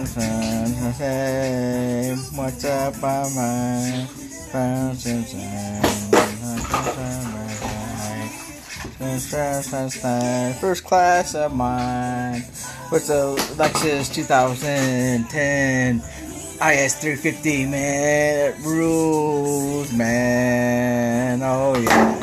Hey, what's up, my First class of mine. With the Lexus 2010 IS 350, man? It rules, man. Oh, yeah.